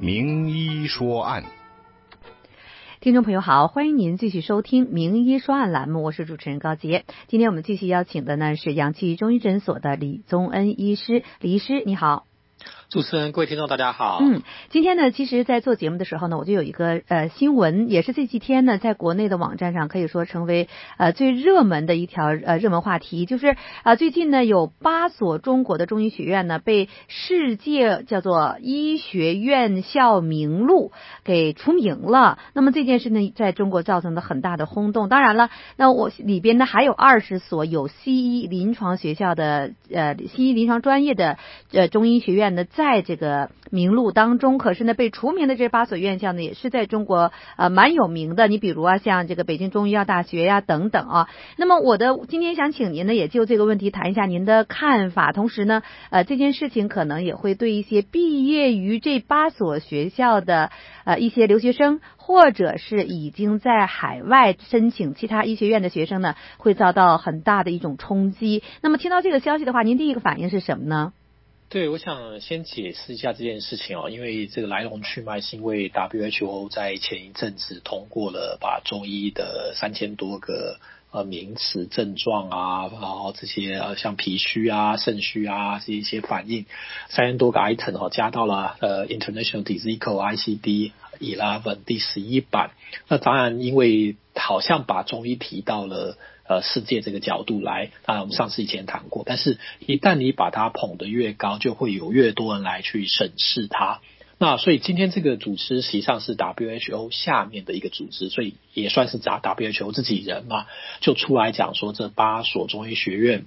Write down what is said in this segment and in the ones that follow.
名医说案。听众朋友好，欢迎您继续收听《名医说案》栏目，我是主持人高杰。今天我们继续邀请的呢是阳气中医诊所的李宗恩医师，李医师你好。主持人，各位听众，大家好。嗯，今天呢，其实，在做节目的时候呢，我就有一个呃新闻，也是这几天呢，在国内的网站上可以说成为呃最热门的一条呃热门话题，就是啊、最近呢，有八所中国的中医学院呢被世界叫做医学院校名录给除名了。那么这件事呢，在中国造成了很大的轰动。当然了，那我里边呢还有二十所有西医临床学校的呃西医临床专业的呃中医学院的。在这个名录当中，可是呢，被除名的这八所院校呢，也是在中国呃蛮有名的。你比如啊，像这个北京中医药大学呀等等啊。那么我的今天想请您呢，也就这个问题谈一下您的看法。同时呢，呃，这件事情可能也会对一些毕业于这八所学校的呃一些留学生，或者是已经在海外申请其他医学院的学生呢，会遭到很大的一种冲击。那么听到这个消息的话，您第一个反应是什么呢？对，我想先解释一下这件事情哦，因为这个来龙去脉是因为 WHO 在前一阵子通过了把中医的三千多个呃名词症状啊，然后这些呃像脾虚啊、肾虚啊这一些反应三千多个 item 哦加到了呃 International Disease Code ICD Eleven 第十一版。那当然，因为好像把中医提到了。呃，世界这个角度来，当然我们上次以前谈过，但是一旦你把它捧得越高，就会有越多人来去审视它。那所以今天这个组织实际上是 WHO 下面的一个组织，所以也算是咱 WHO 自己人嘛，就出来讲说这八所中医学院，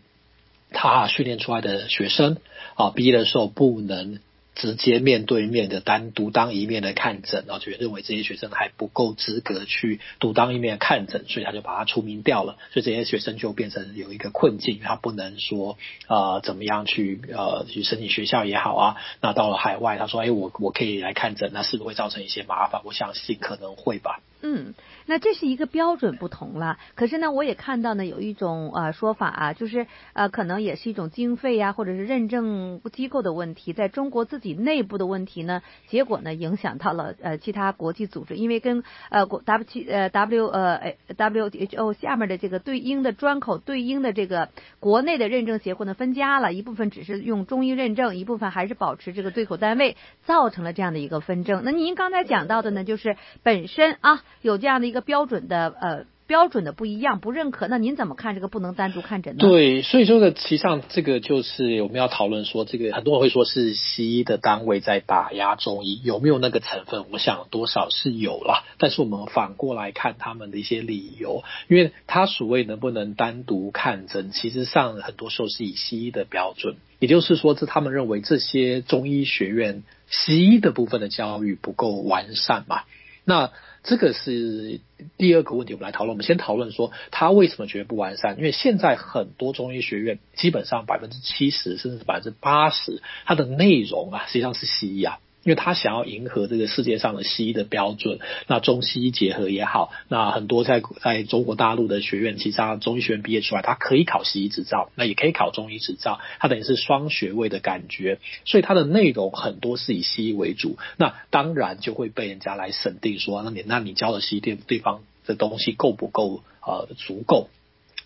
他训练出来的学生啊，毕业的时候不能。直接面对面的单独当一面的看诊，然后就认为这些学生还不够资格去独当一面看诊，所以他就把他除名掉了。所以这些学生就变成有一个困境，他不能说呃怎么样去呃去申请学校也好啊。那到了海外，他说哎我我可以来看诊，那是不是会造成一些麻烦？我相信可能会吧。嗯，那这是一个标准不同了。可是呢，我也看到呢有一种呃说法啊，就是呃可能也是一种经费呀、啊，或者是认证机构的问题，在中国自己内部的问题呢，结果呢影响到了呃其他国际组织，因为跟呃国 W 呃 W 呃 WHO 下面的这个对应的专口对应的这个国内的认证协会呢分家了，一部分只是用中医认证，一部分还是保持这个对口单位，造成了这样的一个纷争。那您刚才讲到的呢，就是本身啊。有这样的一个标准的呃标准的不一样不认可，那您怎么看这个不能单独看诊呢？对，所以说呢，实际上这个就是我们要讨论说，这个很多人会说是西医的单位在打压中医，有没有那个成分？我想多少是有啦，但是我们反过来看他们的一些理由，因为他所谓能不能单独看诊，其实上很多时候是以西医的标准，也就是说，这他们认为这些中医学院西医的部分的教育不够完善嘛。那这个是第二个问题，我们来讨论。我们先讨论说他为什么觉得不完善？因为现在很多中医学院，基本上百分之七十甚至百分之八十，它的内容啊，实际上是西医啊。因为他想要迎合这个世界上的西医的标准，那中西医结合也好，那很多在在中国大陆的学院，其实上中医学院毕业出来，他可以考西医执照，那也可以考中医执照，他等于是双学位的感觉，所以它的内容很多是以西医为主，那当然就会被人家来审定说，那你那你教的西医对对方的东西够不够呃足够？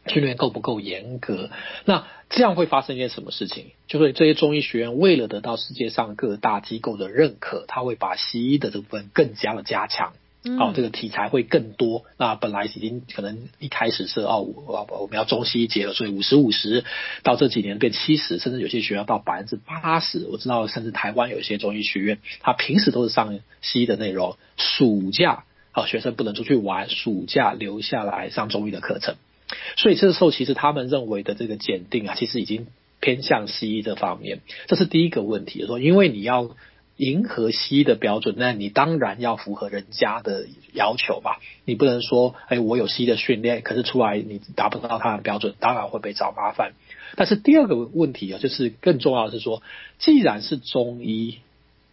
训练够不够严格？那这样会发生一件什么事情？就是这些中医学院为了得到世界上各大机构的认可，他会把西医的这部分更加的加强。嗯、哦，这个题材会更多。那本来已经可能一开始是哦，我我们要中西医结合，所以五十五十，到这几年变七十，甚至有些学校到百分之八十。我知道，甚至台湾有一些中医学院，他平时都是上西医的内容，暑假啊、哦、学生不能出去玩，暑假留下来上中医的课程。所以这个时候，其实他们认为的这个检定啊，其实已经偏向西医这方面。这是第一个问题，说因为你要迎合西医的标准，那你当然要符合人家的要求吧。你不能说，哎，我有西医的训练，可是出来你达不到他的标准，当然会被找麻烦。但是第二个问题啊，就是更重要的是说，既然是中医，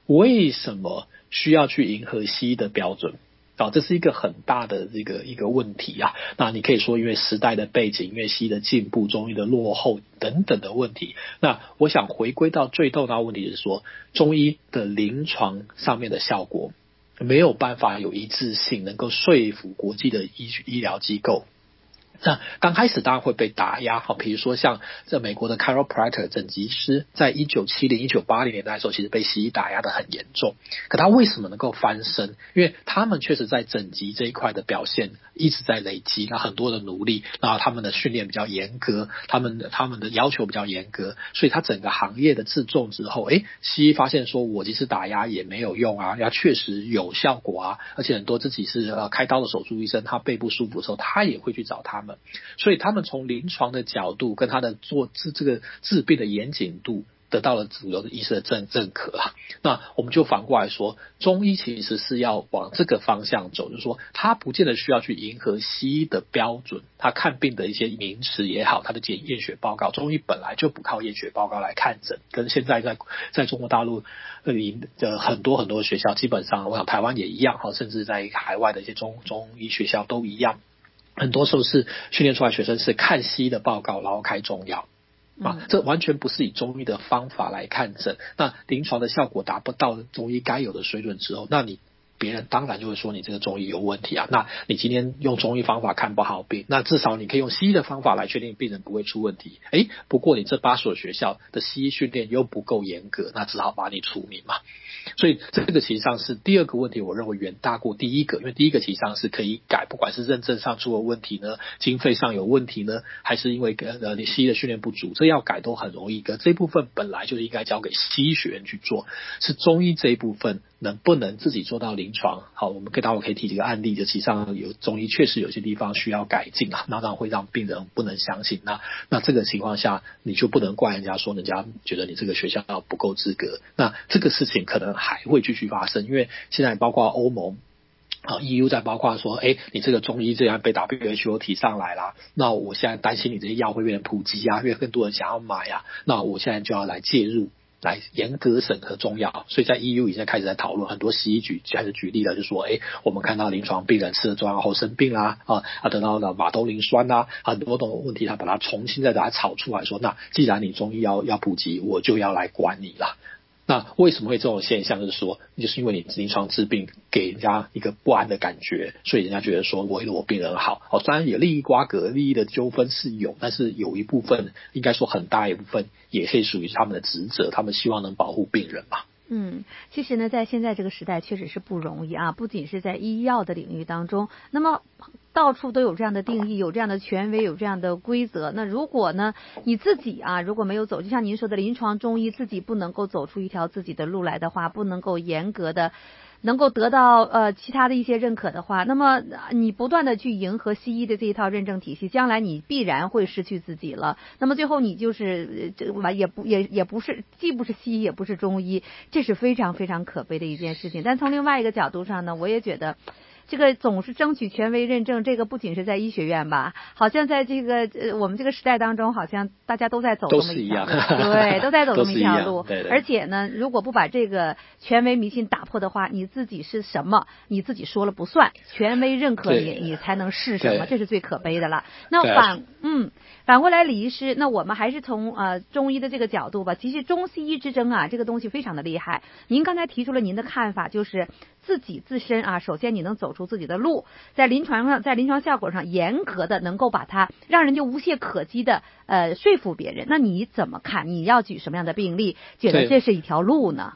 为什么需要去迎合西医的标准？啊，这是一个很大的这个一个问题啊。那你可以说，因为时代的背景，因为西医的进步，中医的落后等等的问题。那我想回归到最重要的问题是说，中医的临床上面的效果没有办法有一致性，能够说服国际的医医疗机构。那刚开始当然会被打压，好，比如说像在美国的 chiropractor 整脊师，在一九七零、一九八零年代的时候，其实被西医打压的很严重。可他为什么能够翻身？因为他们确实在整脊这一块的表现一直在累积，那很多的努力，然后他们的训练比较严格，他们的他们的要求比较严格，所以他整个行业的自重之后，诶，西医发现说我即使打压也没有用啊，要确实有效果啊，而且很多自己是呃开刀的手术医生，他背不舒服的时候，他也会去找他们。所以他们从临床的角度跟他的做治这个治病的严谨度得到了主流的医师的认认可啊。那我们就反过来说，中医其实是要往这个方向走，就是说他不见得需要去迎合西医的标准，他看病的一些名词也好，他的检验血报告，中医本来就不靠验血报告来看诊，跟现在在在中国大陆呃的很多很多学校，基本上我想台湾也一样哈，甚至在海外的一些中中医学校都一样。很多时候是训练出来学生是看西医的报告，然后开中药啊，这完全不是以中医的方法来看诊。那临床的效果达不到中医该有的水准之后，那你别人当然就会说你这个中医有问题啊。那你今天用中医方法看不好病，那至少你可以用西医的方法来确定病人不会出问题。诶，不过你这八所学校的西医训练又不够严格，那只好把你除名嘛。所以这个其实上是第二个问题，我认为远大过第一个，因为第一个其实上是可以改，不管是认证上出了问题呢，经费上有问题呢，还是因为呃你西医的训练不足，这要改都很容易。可这部分本来就应该交给西医学院去做，是中医这一部分能不能自己做到临床？好，我们可以待会可以提几个案例，就实际上有中医确实有些地方需要改进啊，那当然会让病人不能相信。那那这个情况下，你就不能怪人家说人家觉得你这个学校不够资格。那这个事情可能。还会继续发生，因为现在包括欧盟啊、EU 在包括说，哎，你这个中医这样被 WHO 提上来了，那我现在担心你这些药会变得普及啊，因为更多人想要买啊，那我现在就要来介入，来严格审核中药。所以在 EU 已经开始在讨论，很多西医举开始举例了，就说，哎，我们看到临床病人吃了中药后生病啦，啊啊，得到了马兜铃酸呐，很多种问题，他把它重新再把它炒出来说，那既然你中医要要普及，我就要来管你了。那为什么会这种现象？就是说，就是因为你临床治病给人家一个不安的感觉，所以人家觉得说为了我病人好。哦，虽然有利益瓜葛、利益的纠纷是有，但是有一部分，应该说很大一部分，也可以属于他们的职责，他们希望能保护病人嘛。嗯，其实呢，在现在这个时代，确实是不容易啊。不仅是在医药的领域当中，那么到处都有这样的定义，有这样的权威，有这样的规则。那如果呢，你自己啊，如果没有走，就像您说的，临床中医自己不能够走出一条自己的路来的话，不能够严格的。能够得到呃其他的一些认可的话，那么你不断的去迎合西医的这一套认证体系，将来你必然会失去自己了。那么最后你就是这完也不也也不是既不是西医也不是中医，这是非常非常可悲的一件事情。但从另外一个角度上呢，我也觉得。这个总是争取权威认证，这个不仅是在医学院吧，好像在这个呃我们这个时代当中，好像大家都在走这么一条路，对，都在走这么一条路。对对。而且呢，如果不把这个权威迷信打破的话，你自己是什么，你自己说了不算，权威认可你，你才能是什么，这是最可悲的了。那反嗯，反过来，李医师，那我们还是从呃中医的这个角度吧。其实中西医之争啊，这个东西非常的厉害。您刚才提出了您的看法，就是。自己自身啊，首先你能走出自己的路，在临床上，在临床效果上严格的能够把它让人家无懈可击的呃说服别人，那你怎么看？你要举什么样的病例，觉得这是一条路呢？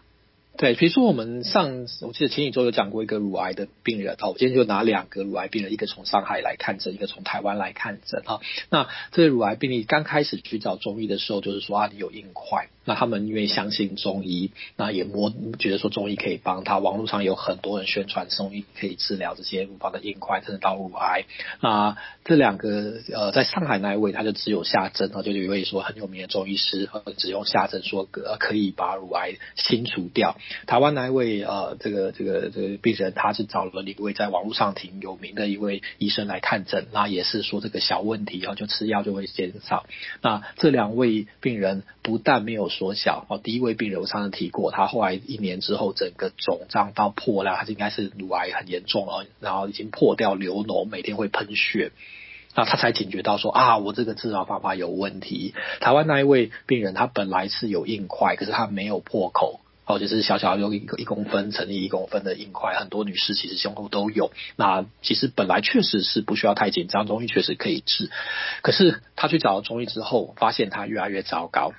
对，比如说我们上，我记得前几周有讲过一个乳癌的病人啊，我今天就拿两个乳癌病人，一个从上海来看诊，一个从台湾来看诊啊。那这个乳癌病例刚开始去找中医的时候，就是说啊，你有硬块。那他们因为相信中医，那也摸觉得说中医可以帮他。网络上有很多人宣传中医可以治疗这些乳房的硬块，甚至到乳癌。那这两个呃，在上海那一位他就只有下针啊，就有一位说很有名的中医师，只用下针说可可以把乳癌清除掉。台湾那一位呃这个这个这个病人，他是找了一位在网络上挺有名的一位医生来看诊，那也是说这个小问题，然后就吃药就会减少。那这两位病人不但没有缩小哦，第一位病人我上次提过，他后来一年之后整个肿胀到破了，他应该是乳癌很严重了，然后已经破掉流脓，每天会喷血。那他才警觉到说啊，我这个治疗方法有问题。台湾那一位病人，他本来是有硬块，可是他没有破口，哦，就是小小有一个一公分乘以一公分的硬块。很多女士其实胸口都有。那其实本来确实是不需要太紧张，中医确实可以治。可是他去找了中医之后，发现他越来越糟糕。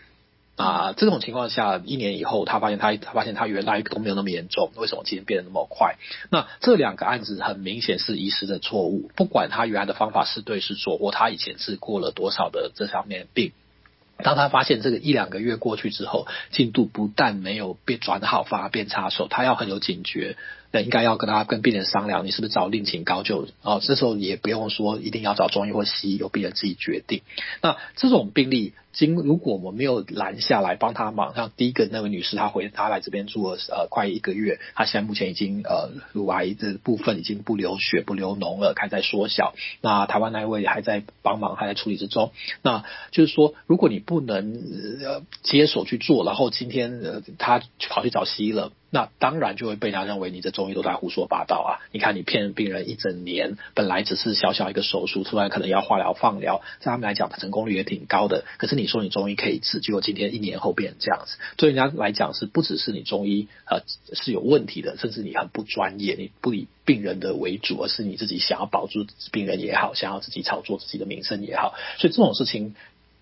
啊，这种情况下，一年以后，他发现他他发现他原来都没有那么严重，为什么今天变得那么快？那这两个案子很明显是医师的错误，不管他原来的方法是对是错，或他以前治过了多少的这方面的病，当他发现这个一两个月过去之后，进度不但没有变转好，反而变差的时候，他要很有警觉。那应该要跟他跟病人商量，你是不是找另请高就哦？这时候也不用说一定要找中医或西医，由病人自己决定。那这种病例，经如果我们没有拦下来帮他忙，像第一个那位女士，她回她来这边住了呃快一个月，她现在目前已经呃乳癌的部分已经不流血不流脓了，还在缩小。那台湾那一位还在帮忙，还在处理之中。那就是说，如果你不能呃接手去做，然后今天呃他跑去找西医了。那当然就会被他认为你的中医都在胡说八道啊！你看你骗病人一整年，本来只是小小一个手术，突然可能要化疗、放疗，在他们来讲，成功率也挺高的。可是你说你中医可以治，结果今天一年后变成这样子，对人家来讲是不只是你中医呃是有问题的，甚至你很不专业，你不以病人的为主，而是你自己想要保住病人也好，想要自己炒作自己的名声也好，所以这种事情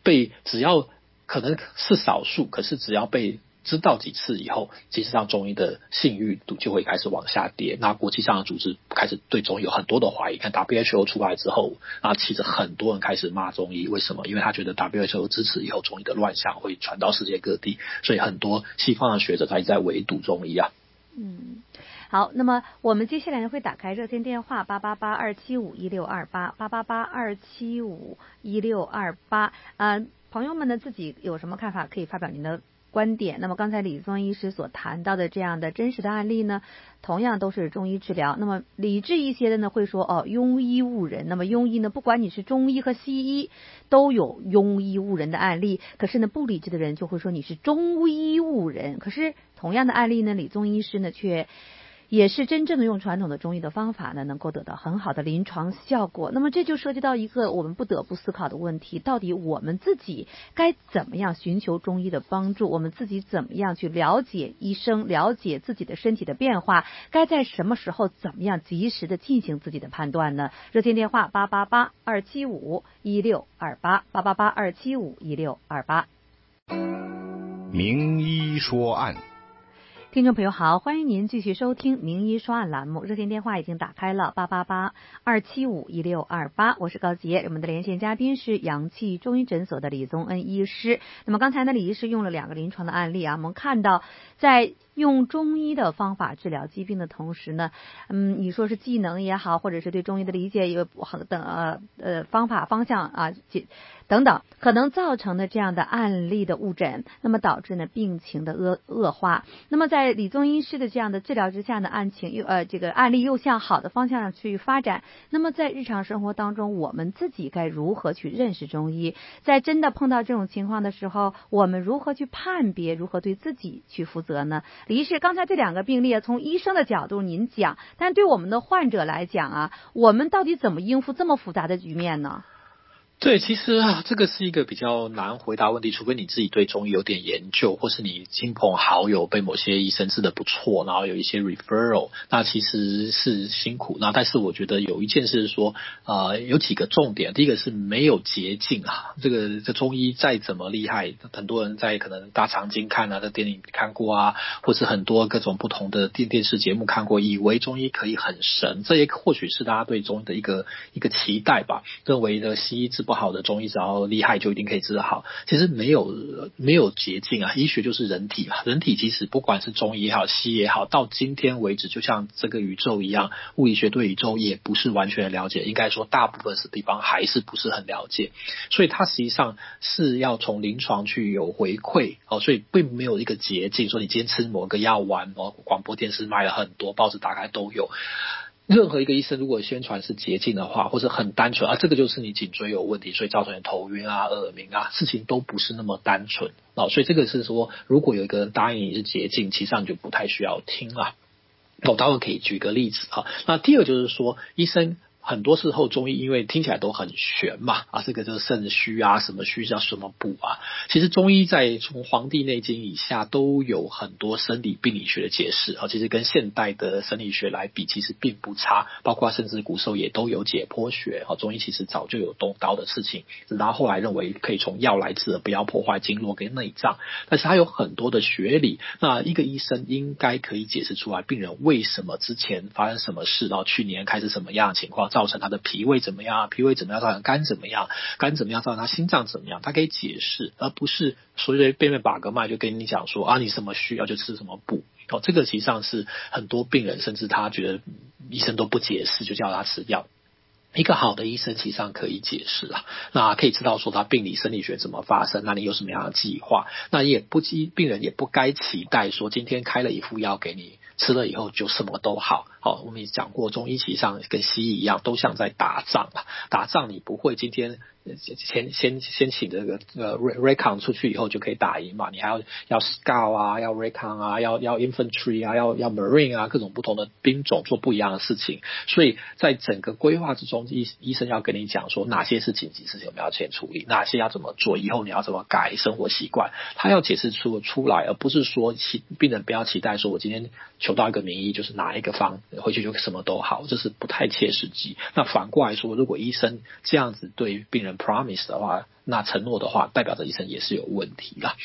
被只要可能是少数，可是只要被。知道几次以后，其实上中医的信誉度就会开始往下跌。那国际上的组织开始对中医有很多的怀疑。看 WHO 出来之后，啊，其实很多人开始骂中医，为什么？因为他觉得 WHO 支持以后，中医的乱象会传到世界各地，所以很多西方的学者他一直在围堵中医啊。嗯，好，那么我们接下来呢会打开热线电话八八八二七五一六二八八八八二七五一六二八啊，朋友们呢自己有什么看法可以发表您的。观点。那么刚才李宗医师所谈到的这样的真实的案例呢，同样都是中医治疗。那么理智一些的呢，会说哦，庸医误人。那么庸医呢，不管你是中医和西医，都有庸医误人的案例。可是呢，不理智的人就会说你是中医误人。可是同样的案例呢，李宗医师呢却。也是真正的用传统的中医的方法呢，能够得到很好的临床效果。那么这就涉及到一个我们不得不思考的问题：到底我们自己该怎么样寻求中医的帮助？我们自己怎么样去了解医生，了解自己的身体的变化？该在什么时候怎么样及时的进行自己的判断呢？热线电话八八八二七五一六二八八八八二七五一六二八。名医说案。听众朋友好，欢迎您继续收听《名医说案》栏目，热线电话已经打开了八八八二七五一六二八，我是高杰，我们的连线嘉宾是阳气中医诊所的李宗恩医师。那么刚才呢，李医师用了两个临床的案例啊，我们看到在。用中医的方法治疗疾病的同时呢，嗯，你说是技能也好，或者是对中医的理解有等呃呃方法方向啊，等等，可能造成的这样的案例的误诊，那么导致呢病情的恶恶化。那么在李宗医师的这样的治疗之下呢，案情又呃这个案例又向好的方向上去发展。那么在日常生活当中，我们自己该如何去认识中医？在真的碰到这种情况的时候，我们如何去判别？如何对自己去负责呢？李医师，刚才这两个病例，从医生的角度您讲，但对我们的患者来讲啊，我们到底怎么应付这么复杂的局面呢？对，其实啊，这个是一个比较难回答问题，除非你自己对中医有点研究，或是你亲朋好友被某些医生治得不错，然后有一些 referral，那其实是辛苦。那但是我觉得有一件事是说，呃，有几个重点。第一个是没有捷径啊，这个这中医再怎么厉害，很多人在可能大长今看啊，在电影看过啊，或是很多各种不同的电电视节目看过，以为中医可以很神，这也或许是大家对中医的一个一个期待吧，认为的西医治。不好的中医，只要厉害就一定可以治得好。其实没有没有捷径啊，医学就是人体嘛，人体其实不管是中医也好，西医也好，到今天为止，就像这个宇宙一样，物理学对宇宙也不是完全了解，应该说大部分是地方还是不是很了解，所以它实际上是要从临床去有回馈哦，所以并没有一个捷径，说你今天吃某个药丸哦，广播电视卖了很多，报纸打开都有。任何一个医生如果宣传是捷径的话，或者很单纯啊，这个就是你颈椎有问题，所以造成你头晕啊、耳鸣啊，事情都不是那么单纯啊。所以这个是说，如果有一个人答应你是捷径，其实上你就不太需要听了。我待会可以举个例子啊。那第二就是说，医生。很多时候中医因为听起来都很玄嘛，啊，这个就是肾虚啊，什么虚叫什么补啊。其实中医在从《黄帝内经》以下都有很多生理病理学的解释啊，其实跟现代的生理学来比，其实并不差。包括甚至古时候也都有解剖学啊，中医其实早就有动刀的事情，直到后来认为可以从药来治，不要破坏经络跟内脏。但是它有很多的学理，那一个医生应该可以解释出来病人为什么之前发生什么事，然后去年开始什么样的情况。造成他的脾胃怎么样？脾胃怎么样？造成肝怎么样？肝怎么样？造成他心脏怎么样？他可以解释，而不是随随便便把个脉就跟你讲说啊，你什么需要就吃什么补。哦，这个实际上是很多病人甚至他觉得医生都不解释，就叫他吃药。一个好的医生其实上可以解释啊，那可以知道说他病理生理学怎么发生，那你有什么样的计划？那也不病病人也不该期待说今天开了一副药给你。吃了以后就什么都好，好，我们也讲过，中医其实上跟西医一样，都像在打仗啊，打仗你不会今天。先先先请这个呃 recon 出去以后就可以打赢嘛？你还要要 scout 啊，要 recon 啊，要要 infantry 啊，要要 marine 啊，各种不同的兵种做不一样的事情。所以在整个规划之中，医医生要跟你讲说哪些是紧急事情我们要先处理，哪些要怎么做，以后你要怎么改生活习惯，他要解释出出来，而不是说期病人不要期待说我今天求到一个名医就是哪一个方回去就什么都好，这是不太切实际。那反过来说，如果医生这样子对病人 promise 的话，那承诺的话，代表着医生也是有问题的。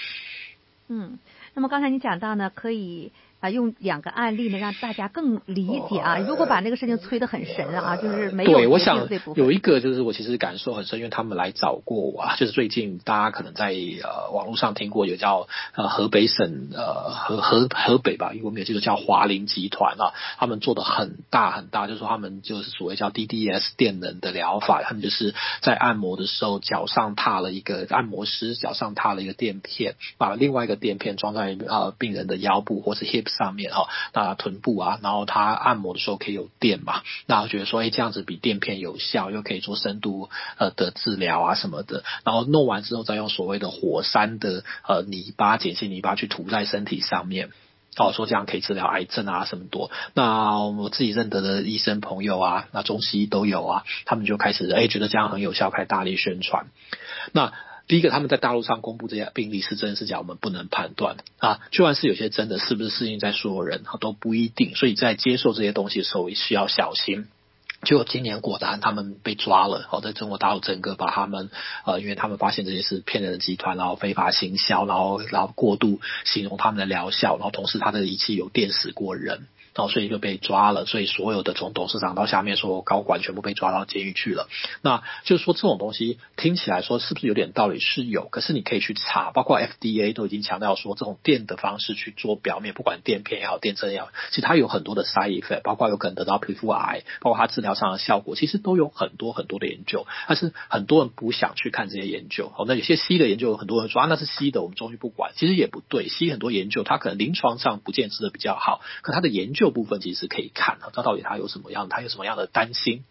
嗯，那么刚才你讲到呢，可以。啊，用两个案例呢，让大家更理解啊。如果把那个事情催得很神啊，就是没有。对，我想有一个就是我其实感受很深，因为他们来找过我啊。就是最近大家可能在呃网络上听过有叫呃河北省呃河河河北吧，因为我们有记得叫华林集团啊，他们做的很大很大，就是说他们就是所谓叫 DDS 电能的疗法，他们就是在按摩的时候脚上踏了一个按摩师脚上踏了一个垫片，把另外一个垫片装在呃病人的腰部或是 hips。上面哈，那臀部啊，然后他按摩的时候可以有电嘛，那我觉得说，哎，这样子比垫片有效，又可以做深度呃的治疗啊什么的，然后弄完之后再用所谓的火山的呃泥巴碱性泥巴去涂在身体上面，哦，说这样可以治疗癌症啊什么多。那我自己认得的医生朋友啊，那中西医都有啊，他们就开始哎觉得这样很有效，开始大力宣传。那第一个，他们在大陆上公布这些病例是真是假，我们不能判断啊。就算是有些真的，是不是适应在所有人都不一定。所以在接受这些东西的时候，需要小心。就今年果然他们被抓了，好，在中国大陆整个把他们呃，因为他们发现这些是骗人的集团，然后非法行销，然后然后过度形容他们的疗效，然后同时他的仪器有电死过人。哦，所以就被抓了，所以所有的从董事长到下面所有高管全部被抓到监狱去了。那就是说这种东西听起来说是不是有点道理？是有，可是你可以去查，包括 FDA 都已经强调说，这种电的方式去做表面，不管电片也好，电针也好，其实它有很多的 side effect，包括有可能得到皮肤癌，包括它治疗上的效果，其实都有很多很多的研究。但是很多人不想去看这些研究。好，那有些西的研究，很多人说啊，那是西的，我们中医不管。其实也不对，西很多研究，它可能临床上不见治的比较好，可它的研究。这部分其实可以看啊，他到底他有什么样，他有什么样的担心。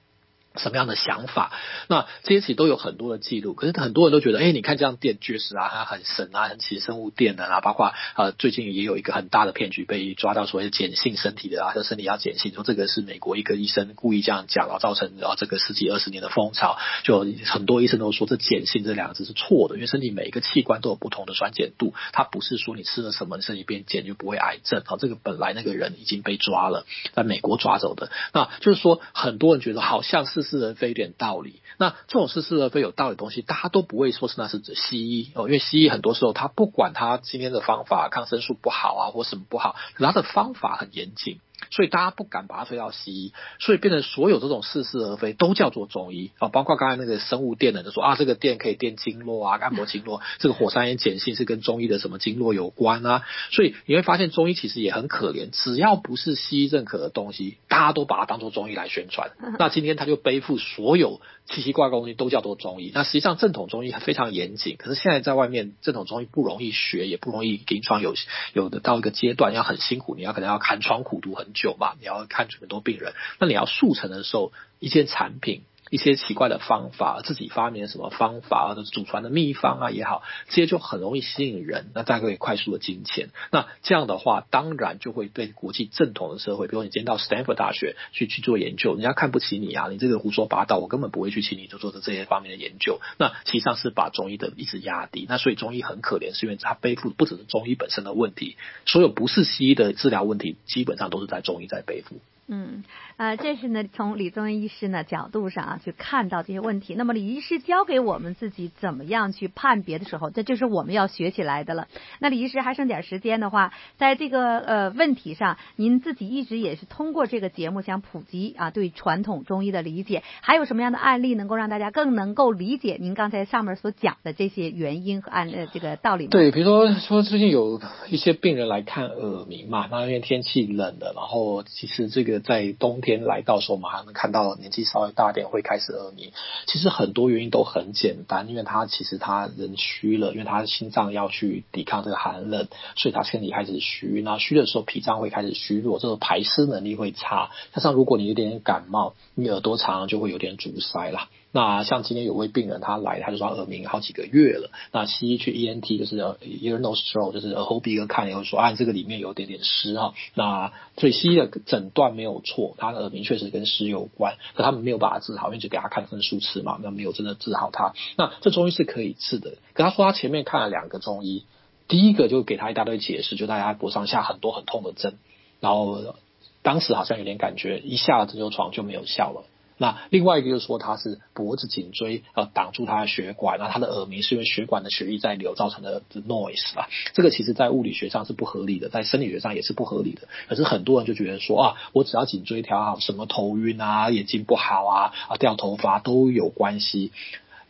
什么样的想法？那这些其实都有很多的记录，可是很多人都觉得，哎，你看这样电确实啊，它很神啊，很奇生物电的啊，包括呃最近也有一个很大的骗局被抓到，所谓碱性身体的啊，这身体要碱性，说这个是美国一个医生故意这样讲，然后造成啊这个十几二十年的风潮，就很多医生都说这碱性这两个字是错的，因为身体每一个器官都有不同的酸碱度，它不是说你吃了什么身体变碱就不会癌症，好，这个本来那个人已经被抓了，在美国抓走的，那就是说很多人觉得好像是是而非一点。道理，那这种似是而非有道理的东西，大家都不会说是那是指西医哦，因为西医很多时候他不管他今天的方法抗生素不好啊或什么不好，可他的方法很严谨。所以大家不敢把它推到西医，所以变成所有这种似是而非都叫做中医。啊，包括刚才那个生物电的就说啊，这个电可以电经络啊，按摩经络，这个火山岩碱性是跟中医的什么经络有关啊，所以你会发现中医其实也很可怜，只要不是西医认可的东西，大家都把它当做中医来宣传，那今天他就背负所有奇奇怪怪的东西都叫做中医，那实际上正统中医非常严谨，可是现在在外面正统中医不容易学，也不容易临床有有的到一个阶段要很辛苦，你要可能要寒窗苦读很久嘛，你要看很多病人，那你要速成的时候，一件产品。一些奇怪的方法，自己发明的什么方法，或者祖传的秘方啊也好，这些就很容易吸引人，那大家可以快速的金钱。那这样的话，当然就会对国际正统的社会，比如你今天到斯坦福大学去去做研究，人家看不起你啊，你这个胡说八道，我根本不会去请你做做的这些方面的研究。那实际上是把中医的一直压低。那所以中医很可怜，是因为它背负不只是中医本身的问题，所有不是西医的治疗问题，基本上都是在中医在背负。嗯，呃，这是呢，从李宗仁医师呢角度上啊去看到这些问题。那么李医师教给我们自己怎么样去判别的时候，这就是我们要学起来的了。那李医师还剩点时间的话，在这个呃问题上，您自己一直也是通过这个节目想普及啊对传统中医的理解，还有什么样的案例能够让大家更能够理解您刚才上面所讲的这些原因和案呃这个道理？对，比如说说最近有一些病人来看耳鸣嘛，那因为天气冷了，然后其实这个。在冬天来到时候，我们还能看到年纪稍微大点会开始耳鸣。其实很多原因都很简单，因为他其实他人虚了，因为他心脏要去抵抗这个寒冷，所以他身体开始虚。那虚的时候，脾脏会开始虚弱，这个排湿能力会差。加上如果你有点感冒，你耳朵常常就会有点阻塞啦。那像今天有位病人他来，他就说耳鸣好几个月了。那西医去 ENT 就是 ear nose throat 就是耳后鼻哥看以后说啊，这个里面有点点湿哈。那所以西医的诊断没有错，他的耳鸣确实跟湿有关，可他们没有把它治好，因为就给他看分数吃嘛，那没有真的治好他。那这中医是可以治的。可他说他前面看了两个中医，第一个就给他一大堆解释，就大家脖上下很多很痛的针，然后当时好像有点感觉，一下了针灸床就没有效了。那另外一个就是说，他是脖子颈椎呃挡住他的血管，那他的耳鸣是因为血管的血液在流造成的 noise 啊，这个其实在物理学上是不合理的，在生理学上也是不合理的。可是很多人就觉得说啊，我只要颈椎调好，什么头晕啊、眼睛不好啊、啊掉头发都有关系。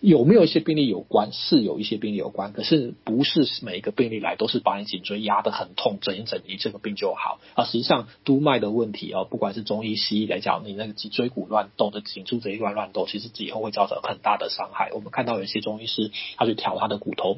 有没有一些病例有关？是有一些病例有关，可是不是每一个病例来都是把你颈椎压得很痛，整一整你这个病就好啊。实际上督脉的问题哦，不管是中医西医来讲，你那个脊椎骨乱动的颈柱这一段乱动，其实以后会造成很大的伤害。我们看到有些中医师他去调他的骨头。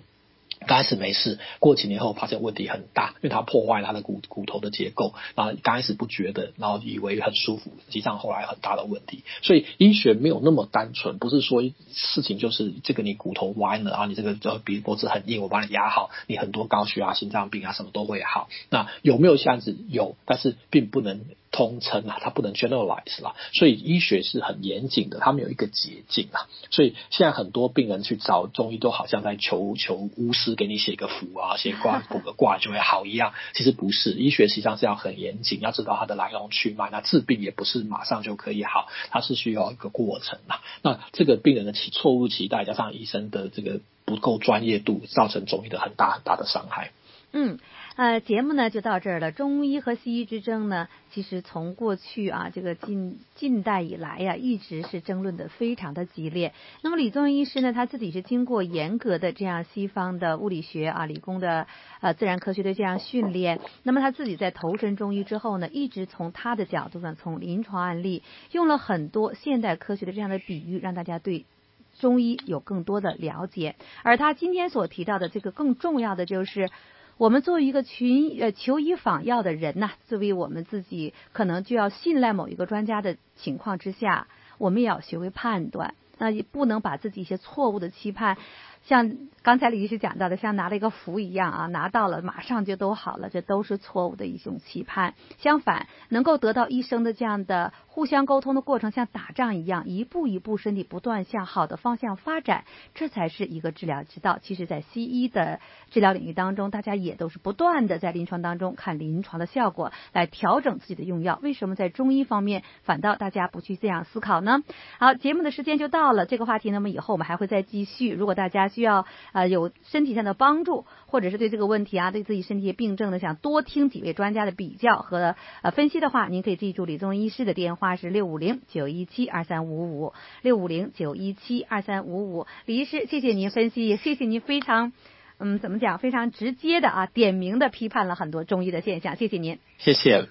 刚开始没事，过几年后发现问题很大，因为它破坏了他的骨骨头的结构。然后刚开始不觉得，然后以为很舒服，实际上后来很大的问题。所以医学没有那么单纯，不是说事情就是这个你骨头弯了，然后你这个就鼻脖子很硬，我把你压好，你很多高血压、心脏病啊什么都会好。那有没有这样子？有，但是并不能。通称啊，它不能 generalize 啦，所以医学是很严谨的，它没有一个捷径啊。所以现在很多病人去找中医，都好像在求求巫师给你写个符啊，写卦卜个卦就会好一样。其实不是，医学实际上是要很严谨，要知道它的来龙去脉。那治病也不是马上就可以好，它是需要一个过程啊。那这个病人的期错误期待，加上医生的这个不够专业度，造成中医的很大很大的伤害。嗯。呃，节目呢就到这儿了。中医和西医之争呢，其实从过去啊，这个近近代以来呀、一直是争论的非常的激烈。那么李宗仁医师呢，他自己是经过严格的这样西方的物理学啊、理工的呃自然科学的这样训练。那么他自己在投身中医之后呢，一直从他的角度上，从临床案例，用了很多现代科学的这样的比喻，让大家对中医有更多的了解。而他今天所提到的这个更重要的就是。我们作为一个群呃求医访药的人呐，作为我们自己可能就要信赖某一个专家的情况之下，我们也要学会判断，那也不能把自己一些错误的期盼，像刚才李医师讲到的，像拿了一个符一样啊，拿到了马上就都好了，这都是错误的一种期盼。相反，能够得到医生的这样的互相沟通的过程像打仗一样，一步一步身体不断向好的方向发展，这才是一个治疗之道。其实，在西医的治疗领域当中，大家也都是不断的在临床当中看临床的效果来调整自己的用药。为什么在中医方面反倒大家不去这样思考呢？好，节目的时间就到了，这个话题那么以后我们还会再继续。如果大家需要呃有身体上的帮助，或者是对这个问题啊，对自己身体病症呢，想多听几位专家的比较和呃分析的话，您可以记住李宗医师的电话。话是六五零九一七二三五五六五零九一七二三五五，李医师，谢谢您分析，谢谢您非常嗯怎么讲，非常直接的啊点名的批判了很多中医的现象，谢谢您，谢谢。